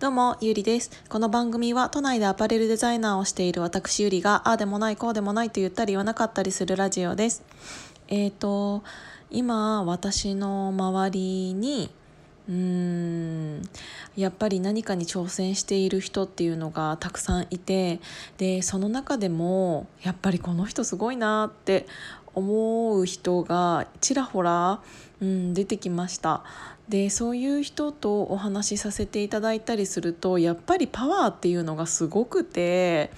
どうも、ゆりです。この番組は都内でアパレルデザイナーをしている私ゆりが、ああでもない、こうでもないと言ったり言わなかったりするラジオです。えっ、ー、と、今、私の周りに、うーん。やっぱり何かに挑戦している人っていうのがたくさんいてでその中でもやっぱりこの人すごいなって思う人がちらほら、うん、出てきました。でそういう人とお話しさせていただいたりするとやっぱりパワーっていうのがすごくて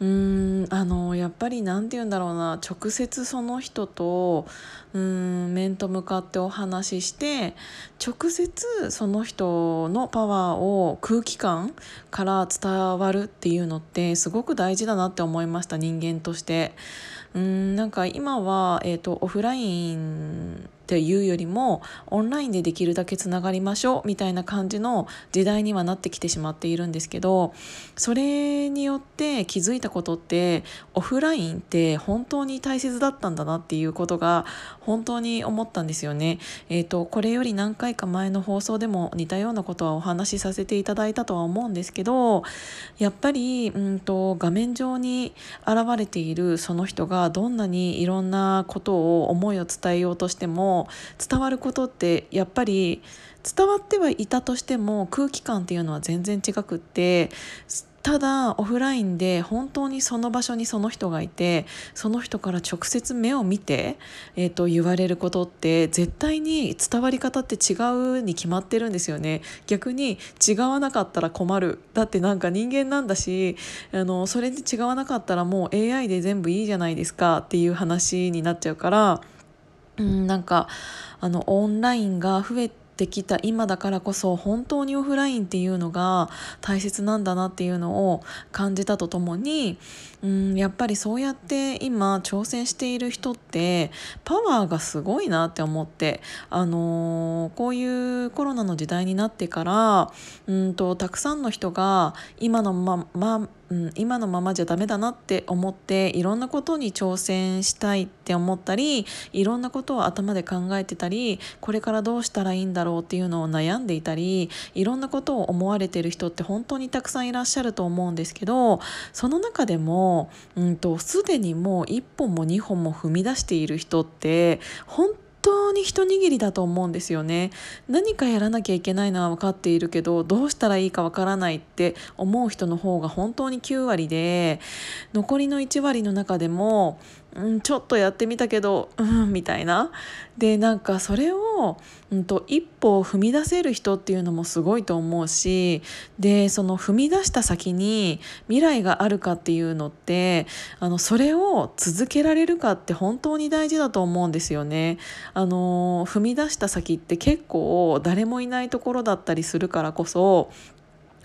うーんあのやっぱり何て言うんだろうな直接その人とうん面と向かってお話しして直接その人のパワーを空気感から伝わるっていうのってすごく大事だなって思いました人間として。うんなんか今は、えーと、オフラインっていうよりもオンラインでできるだけつながりましょうみたいな感じの時代にはなってきてしまっているんですけどそれによって気づいたことってオフラインって本当に大切だったんだなっていうことが本当に思ったんですよね。えーと、これより何回か前の放送でも似たようなことはお話しさせていただいたとは思うんですけどやっぱりうんと画面上に現れているその人がどんなにいろんなことを思いを伝えようとしても伝わることってやっぱり伝わってはいたとしても空気感っていうのは全然違くってただオフラインで本当にその場所にその人がいてその人から直接目を見て、えー、と言われることって絶対に伝わり方って違うに決まってるんですよね。逆に違わなかったら困る。だってなんか人間なんだしあのそれで違わなかったらもう AI で全部いいじゃないですかっていう話になっちゃうからうんなんかあのオンラインが増えててきた今だからこそ本当にオフラインっていうのが大切なんだなっていうのを感じたとともにうんやっぱりそうやって今挑戦している人ってパワーがすごいなって思って、あのー、こういうコロナの時代になってからうんとたくさんの人が今のままうん、今のままじゃダメだなって思っていろんなことに挑戦したいって思ったりいろんなことを頭で考えてたりこれからどうしたらいいんだろうっていうのを悩んでいたりいろんなことを思われてる人って本当にたくさんいらっしゃると思うんですけどその中でもうんとすでにもう1本も2本も踏み出している人って本当に一握りだと思うんですよね。何かやらなきゃいけないのは分かっているけどどうしたらいいか分からないって思う人の方が本当に9割で残りの1割の中でもうん、ちょっとやってみたけどうんみたいな。でなんかそれを、うんと、一歩を踏み出せる人っていうのもすごいと思うしでその踏み出した先に未来があるかっていうのってあのそれを続けられるかって本当に大事だと思うんですよね。あの踏み出した先って結構誰もいないところだったりするからこそ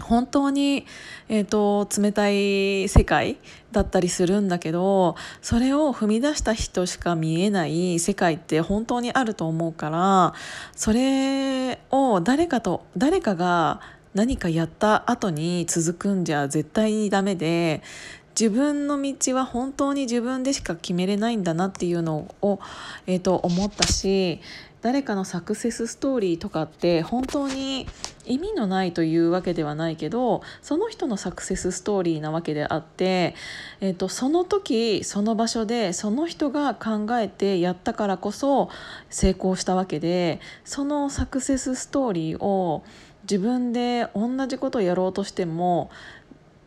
本当に、えーと、冷たい世界だったりするんだけどそれを踏み出した人しか見えない世界って本当にあると思うからそれを誰かと誰かが何かやった後に続くんじゃ絶対にダメで自分の道は本当に自分でしか決めれないんだなっていうのを、えーと思ったし誰かのサクセスストーリーとかって本当に意味のないというわけではないけどその人のサクセスストーリーなわけであって、えーと、その時その場所でその人が考えてやったからこそ成功したわけでそのサクセスストーリーを自分で同じことをやろうとしても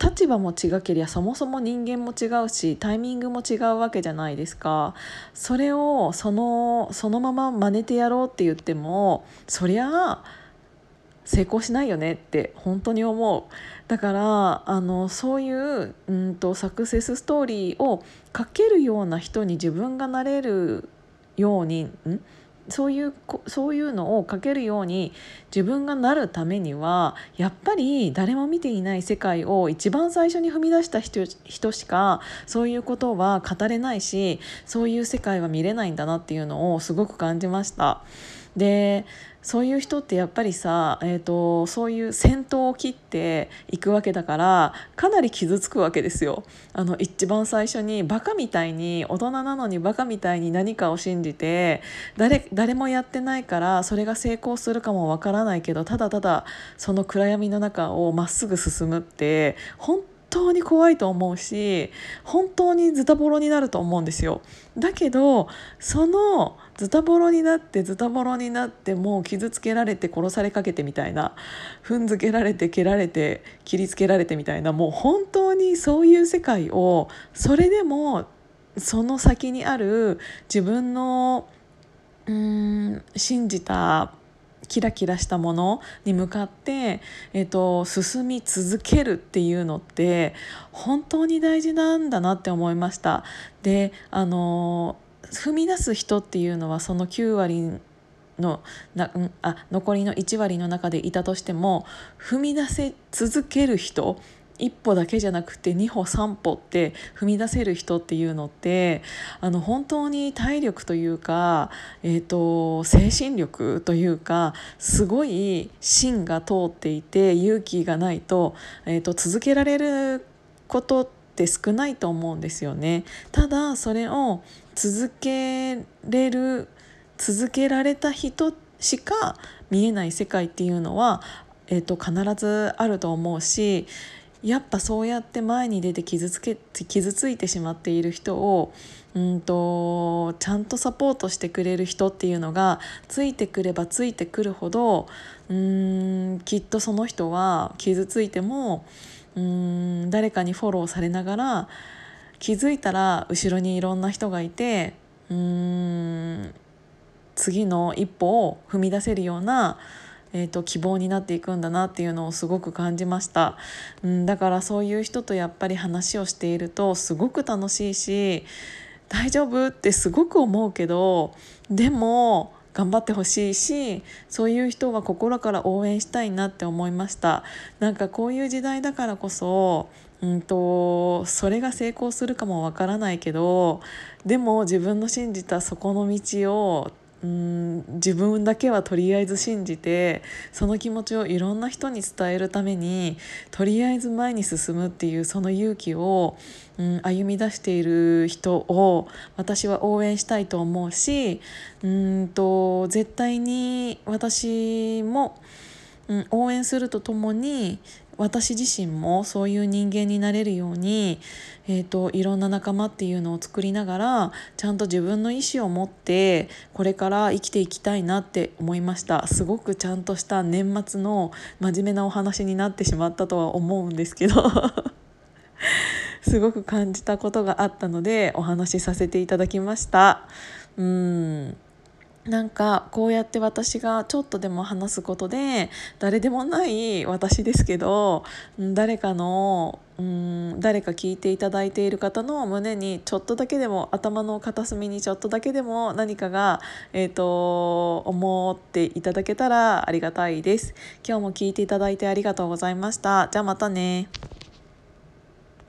立場も違けりゃそもそも人間も違うしタイミングも違うわけじゃないですか。それをそのそのまま真似てやろうって言ってもそりゃあ成功しないよねって本当に思う。だからあのそういううんとサクセスストーリーを書けるような人に自分がなれるようにんそういうそういうのを書けるように自分がなるためにはやっぱり誰も見ていない世界を一番最初に踏み出した人人しかそういうことは語れないしそういう世界は見れないんだなっていうのをすごく感じました。でそういう人ってやっぱりさ、えーと、そういう先頭を切っていくわけだからかなり傷つくわけですよ。あの一番最初にバカみたいに大人なのにバカみたいに何かを信じて誰誰もやってないからそれが成功するかもわからないけどただただその暗闇の中をまっすぐ進むって本当に怖いと思うし本当にズタボロになると思うんですよ。だけどそのズタボロになってズタボロになってもう傷つけられて殺されかけてみたいな踏んづけられて蹴られて切りつけられてみたいなもう本当にそういう世界をそれでもその先にある自分のうーん信じたキラキラしたものに向かって、えーと、進み続けるっていうのって本当に大事なんだなって思いました。であの踏み出す人っていうのはその9割のなあ残りの1割の中でいたとしても踏み出せ続ける人一歩だけじゃなくて2歩3歩って踏み出せる人っていうのってあの本当に体力というか、えーと、精神力というかすごい芯が通っていて勇気がないと,、えーと続けられることって少ないと思うんですよね。ただそれを続けれる続けられた人しか見えない世界っていうのは、えーと必ずあると思うしやっぱそうやって前に出て傷つけ傷ついてしまっている人をうんとちゃんとサポートしてくれる人っていうのがついてくればついてくるほどうんきっとその人は傷ついてもうん誰かにフォローされながら気づいたら後ろにいろんな人がいてうん次の一歩を踏み出せるようなえーと、希望になっていくんだなっていうのをすごく感じました、うん、だからそういう人とやっぱり話をしているとすごく楽しいし大丈夫ってすごく思うけどでも頑張ってほしいしそういう人は心から応援したいなって思いました。なんかこういう時代だからこそうんとそれが成功するかもわからないけどでも自分の信じたそこの道をうん自分だけはとりあえず信じてその気持ちをいろんな人に伝えるためにとりあえず前に進むっていうその勇気を、うん、歩み出している人を私は応援したいと思うしうんと絶対に私も、うん、応援するとともに私自身もそういう人間になれるように、えーと、いろんな仲間っていうのを作りながらちゃんと自分の意思を持ってこれから生きていきたいなって思いました。すごくちゃんとした年末の真面目なお話になってしまったとは思うんですけど。すごく感じたことがあったのでお話しさせていただきました。うん。なんかこうやって私がちょっとでも話すことで誰でもない私ですけど誰かのうん誰か聞いていただいている方の胸にちょっとだけでも頭の片隅にちょっとだけでも何かが、えーと、思っていただけたらありがたいです。今日も聞いていただいてありがとうございました。じゃあまたね。